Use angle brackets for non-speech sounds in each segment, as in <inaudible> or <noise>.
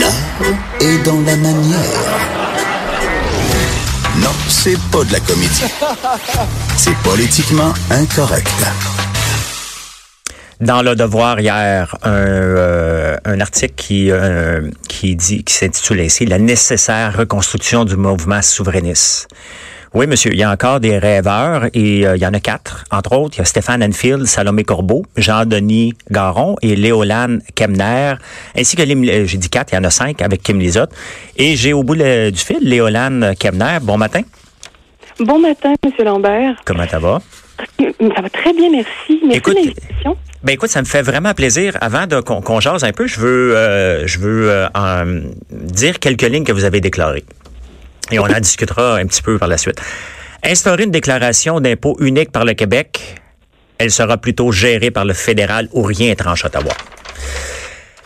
L'art est dans la manière. Non, c'est pas de la comédie. C'est politiquement incorrect. Dans le Devoir hier, un, euh, un article qui euh, qui dit qui s'intitule ainsi La nécessaire reconstruction du mouvement souverainiste. Oui, monsieur, il y a encore des rêveurs et euh, il y en a quatre. Entre autres, il y a Stéphane Enfield, Salomé Corbeau, Jean-Denis Garon et Léolane Kemner, ainsi que, les, j'ai dit quatre, il y en a cinq avec Kim Lizotte. Et j'ai au bout du fil Léolane Kemner. Bon matin. Bon matin, monsieur Lambert. Comment ça va? Ça va très bien, merci. Merci écoute, ben écoute, ça me fait vraiment plaisir. Avant de qu'on jase un peu, je veux, euh, je veux euh, dire quelques lignes que vous avez déclarées. Et on en discutera un petit peu par la suite. Instaurer une déclaration d'impôt unique par le Québec, elle sera plutôt gérée par le fédéral ou rien tranche Ottawa.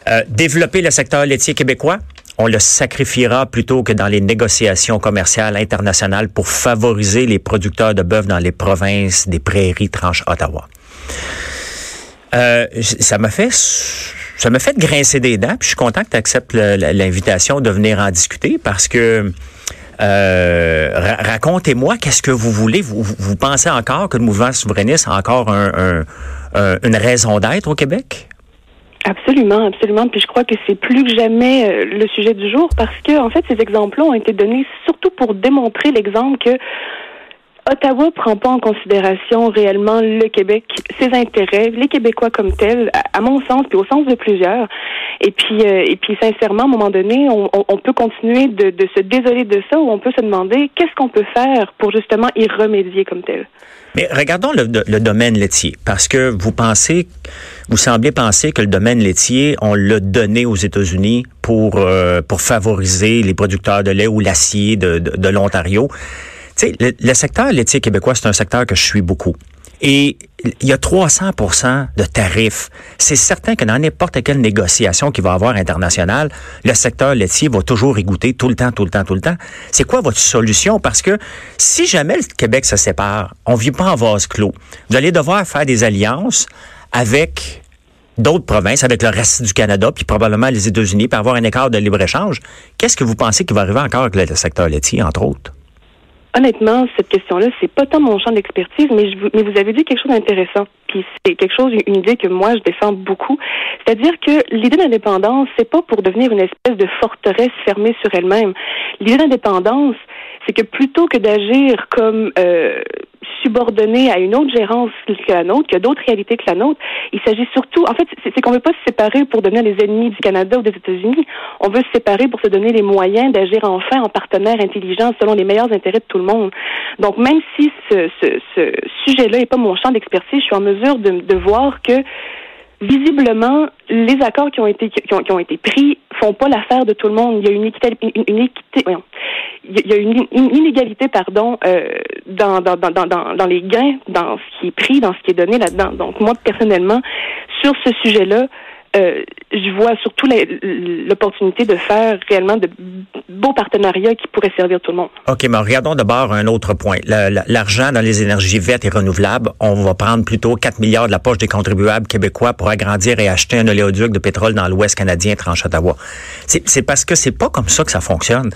Euh, développer le secteur laitier québécois, on le sacrifiera plutôt que dans les négociations commerciales internationales pour favoriser les producteurs de bœuf dans les provinces des prairies tranche Ottawa. Euh, ça m'a fait ça m'a fait grincer des dents. Puis je suis content que tu acceptes l'invitation de venir en discuter parce que euh, racontez-moi qu'est-ce que vous voulez? Vous, vous, pensez encore que le mouvement souverainiste a encore un, une raison d'être au Québec? Absolument, absolument. Puis je crois que c'est plus que jamais euh, le sujet du jour parce que, en fait, ces exemples-là ont été donnés surtout pour démontrer l'exemple que Ottawa prend pas en considération réellement le Québec, ses intérêts, les Québécois comme tels, à, mon sens, puis au sens de plusieurs. Et puis, euh, et puis sincèrement, à un moment donné, on, peut continuer de, se désoler de ça ou on peut se demander qu'est-ce qu'on peut faire pour justement y remédier comme tel? Mais regardons le, le, domaine laitier, parce que vous pensez, vous semblez penser que le domaine laitier, on l'a donné aux États-Unis pour euh, pour favoriser les producteurs de lait ou l'acier de, de l'Ontario. Tu le, secteur laitier québécois, c'est un secteur que je suis beaucoup. Et il y a 300% de tarifs. C'est certain que dans n'importe quelle négociation qu'il va avoir internationale, le secteur laitier va toujours y goûter tout le temps, tout le temps, tout le temps. C'est quoi votre solution? Parce que si jamais le Québec se sépare, on vit pas en vase clos. Vous allez devoir faire des alliances avec d'autres provinces, avec le reste du Canada, puis probablement les États-Unis, pour avoir un écart de libre-échange. Qu'est-ce que vous pensez qui va arriver encore avec le secteur laitier, entre autres? Honnêtement, cette question-là, c'est pas tant mon champ d'expertise, mais, mais vous avez dit quelque chose d'intéressant. Puis c'est quelque chose, une idée que moi je défends beaucoup. C'est-à-dire que l'idée d'indépendance, c'est pas pour devenir une espèce de forteresse fermée sur elle-même. L'idée d'indépendance, c'est que plutôt que d'agir comme euh, subordonné à une autre gérance que la nôtre, a d'autres réalités que la nôtre. Il s'agit surtout, en fait, c'est qu'on ne veut pas se séparer pour devenir les ennemis du Canada ou des États-Unis. On veut se séparer pour se donner les moyens d'agir enfin en partenaire intelligent selon les meilleurs intérêts de tout le monde. Donc, même si ce, ce, ce sujet-là n'est pas mon champ d'expertise, je suis en mesure de, de voir que visiblement, les accords qui ont été qui ont, qui ont été pris font pas l'affaire de tout le monde. Il y a une équité, une, une équité, il y a une, inégalité, pardon, euh, dans, dans, dans, dans, dans les gains, dans ce qui est pris, dans ce qui est donné là-dedans. Donc moi personnellement, sur ce sujet-là, euh, je vois surtout l'opportunité de faire réellement de beaux partenariats qui pourraient servir tout le monde. OK, mais regardons d'abord un autre point. L'argent dans les énergies vertes et renouvelables, on va prendre plutôt 4 milliards de la poche des contribuables québécois pour agrandir et acheter un oléoduc de pétrole dans l'Ouest canadien, Tranche-Ottawa. C'est parce que c'est pas comme ça que ça fonctionne.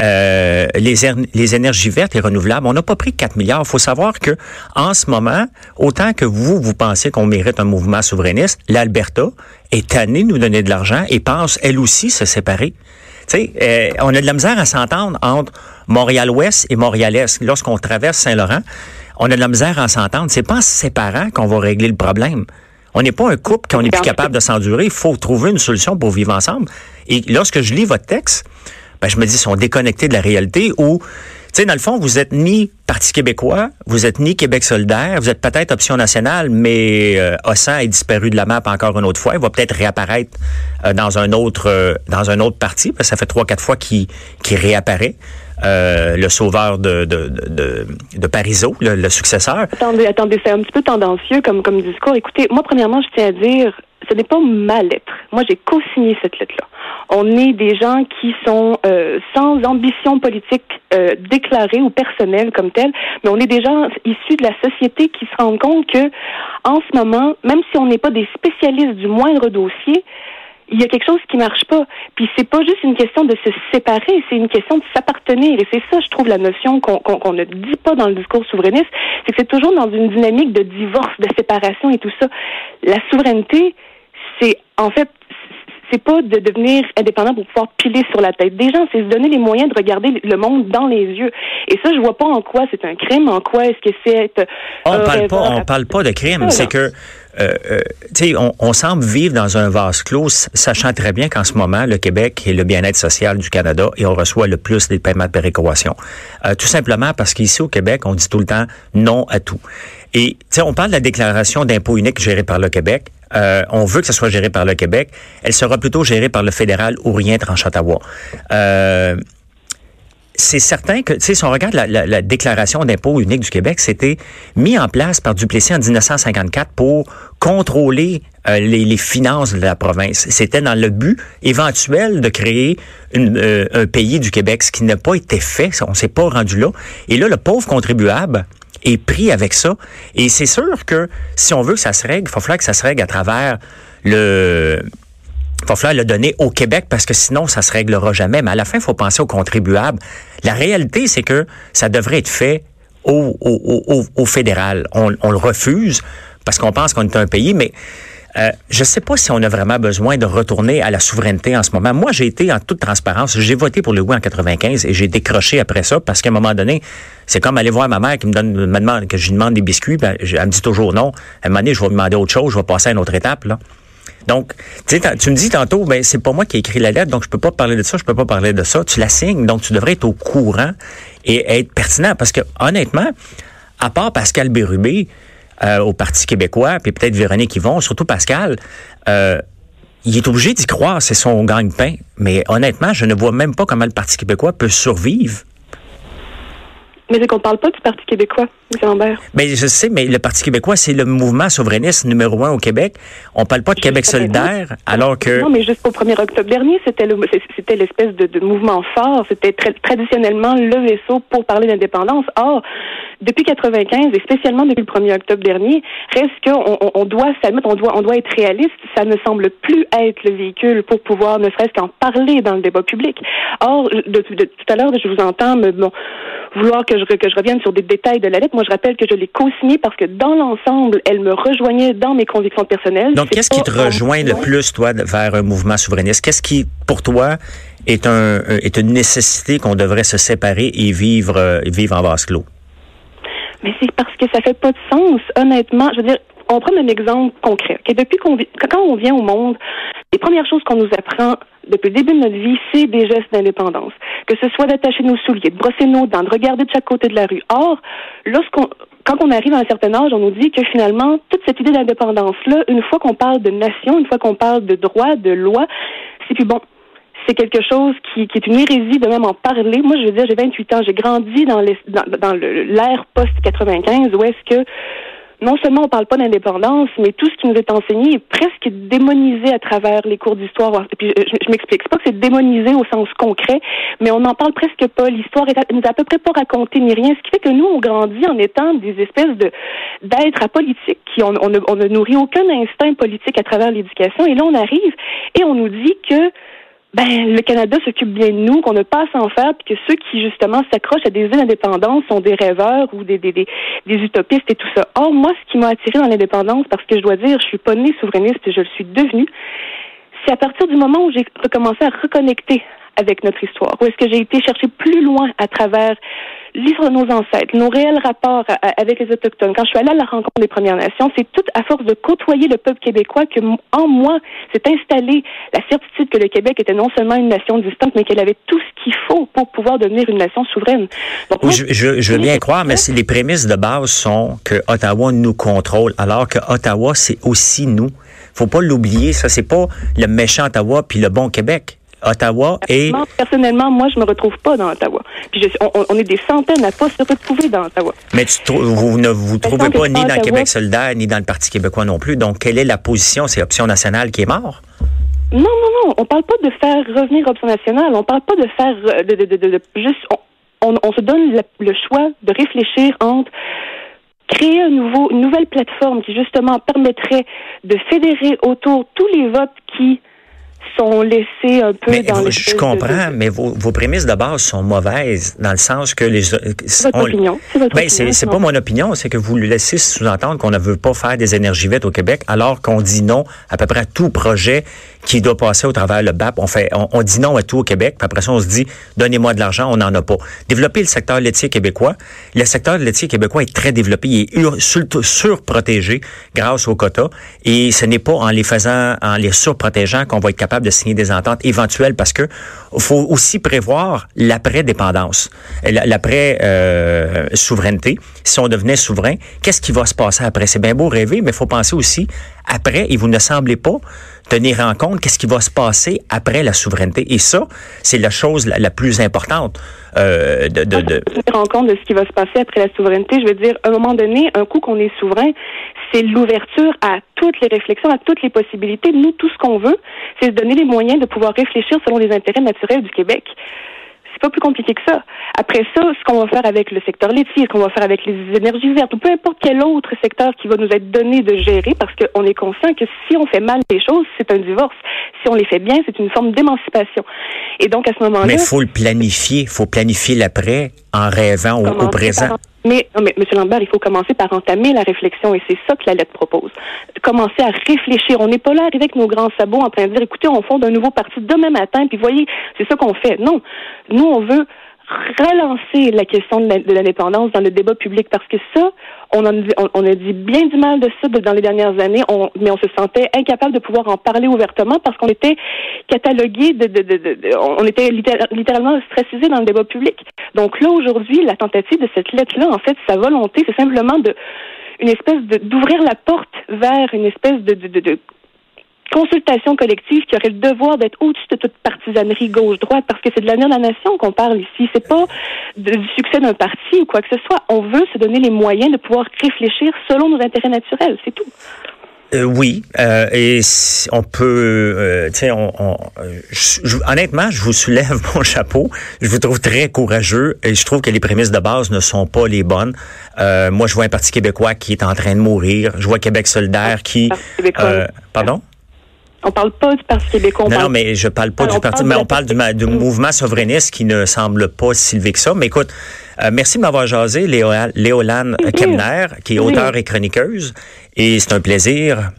Euh, les, les énergies vertes et renouvelables, on n'a pas pris 4 milliards. Il faut savoir que en ce moment, autant que vous, vous pensez qu'on mérite un mouvement souverainiste, l'Alberta est tannée de nous donner de l'argent et pense, elle aussi, se séparer. Tu sais, euh, on a de la misère à s'entendre entre Montréal-Ouest et Montréal-Est. Lorsqu'on traverse Saint-Laurent, on a de la misère à s'entendre. C'est pas en se séparant qu'on va régler le problème. On n'est pas un couple qu'on n'est plus capable de s'endurer. Il faut trouver une solution pour vivre ensemble. Et lorsque je lis votre texte, ben, je me dis, ils sont déconnectés de la réalité où tu sais, dans le fond, vous êtes ni Parti québécois, vous êtes ni Québec solidaire, vous êtes peut-être Option nationale, mais euh, Ossan est disparu de la map encore une autre fois. Il va peut-être réapparaître euh, dans un autre euh, dans un autre parti, ça fait trois, quatre fois qu'il réapparaît. Euh, le sauveur de, de, de, de le, successeur. Attendez, attendez, c'est un petit peu tendancieux comme, comme discours. Écoutez, moi, premièrement, je tiens à dire, ce n'est pas ma lettre. Moi, j'ai co-signé cette lettre-là. On est des gens qui sont euh, sans ambition politique euh, déclarée ou personnelle comme telle, mais on est des gens issus de la société qui se rendent compte que, en ce moment, même si on n'est pas des spécialistes du moindre dossier, il y a quelque chose qui marche pas. Puis c'est pas juste une question de se séparer, c'est une question de s'appartenir. Et c'est ça, je trouve, la notion qu'on ne dit pas dans le discours souverainiste, c'est que c'est toujours dans une dynamique de divorce, de séparation et tout ça. La souveraineté, c'est en fait c'est pas de devenir indépendant pour pouvoir piler sur la tête des gens, c'est se donner les moyens de regarder le monde dans les yeux. Et ça, je vois pas en quoi c'est un crime, en quoi est-ce que c'est être. On parle pas, on parle pas de crime, c'est que. Euh, euh, tu sais, on, on, semble vivre dans un vase clos, sachant très bien qu'en ce moment, le Québec est le bien-être social du Canada et on reçoit le plus des paiements de péréquation. Euh, tout simplement parce qu'ici au Québec, on dit tout le temps non à tout. Et tu sais, on parle de la déclaration d'impôt unique gérée par le Québec. Euh, on veut que ce soit géré par le Québec. Elle sera plutôt gérée par le fédéral ou rien Tranche-Ottawa. Euh, c'est certain que, tu sais, si on regarde la, déclaration d'impôt unique du Québec, c'était mis en place par Duplessis en 1954 pour contrôler euh, les, finances de la province. C'était dans le but éventuel de créer un pays du Québec, ce qui n'a pas été fait. On s'est pas rendu là. Et là, le pauvre contribuable, est pris avec ça. Et c'est sûr que si on veut que ça se règle, il va falloir que ça se règle à travers le... Il va falloir le donner au Québec parce que sinon, ça se réglera jamais. Mais à la fin, il faut penser aux contribuables. La réalité, c'est que ça devrait être fait au, au, au, au fédéral. On, on le refuse parce qu'on pense qu'on est un pays, mais euh, je ne sais pas si on a vraiment besoin de retourner à la souveraineté en ce moment. Moi, j'ai été en toute transparence. J'ai voté pour le oui en 95 et j'ai décroché après ça parce qu'à un moment donné, c'est comme aller voir ma mère qui me donne, me demande que je lui demande des biscuits. Ben, elle me dit toujours non. À un moment donné, je vais demander autre chose. Je vais passer à une autre étape. Là. Donc, tu me dis tantôt, ben c'est pas moi qui ai écrit la lettre, donc je peux pas parler de ça, je peux pas parler de ça. Tu la signes, donc tu devrais être au courant et être pertinent parce que honnêtement, à part Pascal Bérubé, euh, au Parti québécois, puis peut-être Véronique Yvon, surtout Pascal, euh, il est obligé d'y croire, c'est son gagne-pain. Mais honnêtement, je ne vois même pas comment le Parti québécois peut survivre mais c'est qu'on ne parle pas du Parti québécois? Lambert. Mais je sais, mais le Parti québécois, c'est le mouvement souverainiste numéro un au Québec. On ne parle pas de Québec solidaire, alors que... Non, mais jusqu'au 1er octobre dernier, c'était c'était l'espèce de, mouvement fort. C'était traditionnellement le vaisseau pour parler d'indépendance. Or, depuis 95 et spécialement depuis le 1er octobre dernier, reste qu'on on, doit s'admettre, on doit, on doit être réaliste. Ça ne semble plus être le véhicule pour pouvoir ne serait-ce qu'en parler dans le débat public. Or, de, tout à l'heure, je vous entends bon, vouloir que je, que je revienne sur des détails de la lettre. Moi, je rappelle que je l'ai co-signée parce que dans l'ensemble, elle me rejoignait dans mes convictions personnelles. Donc, qu'est-ce qui te rejoint le plus, toi, vers un mouvement souverainiste? Qu'est-ce qui, pour toi, est, un, est une nécessité qu'on devrait se séparer et vivre, vivre en vase clos? Mais c'est parce que ça fait pas de sens, honnêtement. Je veux dire, on prend un exemple concret. Depuis qu'on quand on vient au monde, les premières choses qu'on nous apprend depuis le début de notre vie, c'est des gestes d'indépendance. Que ce soit d'attacher nos souliers, de brosser nos dents, de regarder de chaque côté de la rue. Or, lorsqu'on, quand on arrive à un certain âge, on nous dit que finalement, toute cette idée d'indépendance-là, une fois qu'on parle de nation, une fois qu'on parle de droit, de loi, c'est plus bon. C'est quelque chose qui, est une hérésie de même en parler. Moi, je veux dire, j'ai 28 ans, j'ai grandi dans l'ère dans post-95 où est-ce que non seulement on parle pas d'indépendance, mais tout ce qui nous est enseigné est presque démonisé à travers les cours d'histoire. Puis je, m'explique, c'est pas que c'est démonisé au sens concret, mais on n'en parle presque pas. L'histoire nous a à peu près pas raconté ni rien, ce qui fait que nous on grandit en étant des espèces d'êtres apolitiques qui on, on, ne, on ne nourrit aucun instinct politique à travers l'éducation. Et là on arrive et on nous dit que ben le Canada s'occupe bien de nous, qu'on ne pas à s'en faire, puis que ceux qui justement s'accrochent à des îles indépendances sont des rêveurs ou des, des, des, des, utopistes et tout ça. Or, moi, ce qui m'a attiré dans l'indépendance, parce que je dois dire, je suis pas née souverainiste, je le suis devenue, c'est à partir du moment où j'ai recommencé à reconnecter avec notre histoire, où est-ce que j'ai été chercher plus loin à travers de nos ancêtres, nos réels rapports avec les Autochtones. Quand je suis allée à la rencontre des Premières Nations, c'est tout à force de côtoyer le peuple québécois que, en moi, s'est installée la certitude que le Québec était non seulement une nation distincte, mais qu'elle avait tout ce qu'il faut pour pouvoir devenir une nation souveraine. je, veux bien croire, mais les prémices de base sont que Ottawa nous contrôle, alors que Ottawa, c'est aussi nous. Faut pas l'oublier, ça, c'est pas le méchant Ottawa puis le bon Québec. Ottawa et... Personnellement, moi, je me retrouve pas dans Ottawa. Puis on, est des centaines à pas se retrouver dans Ottawa. Mais vous ne vous trouvez pas ni dans Québec solidaire, ni dans le Parti québécois non plus. Donc, quelle est la position? C'est Option nationale qui est mort? Non, non, non. On parle pas de faire revenir Option nationale. On parle pas de faire... Euh, de, de, de, juste... On, on, se donne le, choix de réfléchir entre créer un nouveau, une nouvelle plateforme qui justement permettrait de fédérer autour tous les votes qui sont laissés un peu mais dans Je comprends, mais vos, vos, prémices de base sont mauvaises dans le sens que les. C'est votre opinion. Ben, c'est pas mon opinion, c'est que vous laissez sous-entendre qu'on ne veut pas faire des énergies vertes au Québec, alors qu'on dit non à peu près à tout projet qui doit passer au travers le BAP. On fait, on, dit non à tout au Québec, puis après ça, on se dit, donnez-moi de l'argent, on n'en a pas. Développer le secteur laitier québécois. Le secteur laitier québécois est très développé, il est surprotégé grâce aux quotas, et ce n'est pas en les faisant, en les surprotégeant qu'on va être capable de signer des ententes éventuelles, parce que faut aussi prévoir l'après-dépendance, l'après-souveraineté. si on devenait souverain, qu'est-ce qui va se passer après? C'est bien beau rêver, mais faut penser aussi après, et vous ne semblez pas tenir en compte qu'est-ce qui va se passer après la souveraineté. Et ça, c'est la chose la, plus importante euh, de, de, de... Tenir en compte de ce qui va se passer après la souveraineté, je veux dire, à un moment donné, un coup qu'on est souverain, c'est l'ouverture à toutes les réflexions, à toutes les possibilités. Nous, tout ce qu'on veut, c'est se donner les moyens de pouvoir réfléchir selon les intérêts naturels du Québec pas plus compliqué que ça. Après ça, ce qu'on va faire avec le secteur laitier, ce qu'on va faire avec les énergies vertes, ou peu importe quel autre secteur qui va nous être donné de gérer, parce qu'on est conscient que si on fait mal les choses, c'est un divorce. Si on les fait bien, c'est une forme d'émancipation. Et donc, à ce moment-là... Mais faut le planifier. Faut planifier l'après en rêvant au, présent. Mais, mais, M. Lambert, il faut commencer par entamer la réflexion et c'est ça que la lettre propose. Commencer à réfléchir. On n'est pas là avec nos grands sabots en train de dire, écoutez, on fonde un nouveau parti demain matin, puis voyez, c'est ça qu'on fait. Non. Nous, on veut relancer la question de l'indépendance dans le débat public parce que ça, on, a, on, a dit bien du mal de ça dans les dernières années, mais on se sentait incapable de pouvoir en parler ouvertement parce qu'on était catalogué, de, de, de, on était littéralement stressisé dans le débat public. Donc là, aujourd'hui, la tentative de cette lettre-là, en fait, sa volonté, c'est simplement de une espèce d'ouvrir la porte vers une espèce de, de, de, consultation collective qui aurait le devoir d'être au-dessus de toute partisanerie gauche-droite, parce que c'est de l'avenir de la nation qu'on parle ici. C'est pas du succès d'un parti ou quoi que ce soit. On veut se donner les moyens de pouvoir réfléchir selon nos intérêts naturels. C'est tout. Euh, oui, euh, et on peut, euh, on, on honnêtement, je vous soulève <laughs> mon chapeau. Je vous trouve très courageux et je trouve que les prémices de base ne sont pas les bonnes. Moi, je vois un parti québécois qui est en train de mourir. Je vois Québec solidaire qui, pardon? On parle pas du Parti québécois. non, non, mais je parle pas du parti, mais on parle du, du, mouvement souverainiste qui ne semble pas si élevé que ça. Mais écoute, euh, merci de m'avoir jasé, Léolane Kemner, qui est auteure et chroniqueuse. Et c'est un plaisir.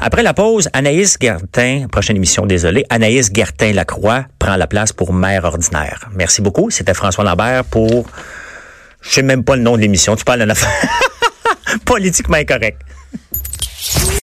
Après la pause, Anaïs Gertin, prochaine émission, désolé, Anaïs Gertin-Lacroix prend la place pour maire ordinaire. Merci beaucoup. C'était François Lambert pour, je sais même pas le nom de l'émission. Tu parles d'un affaire <laughs> politiquement incorrect.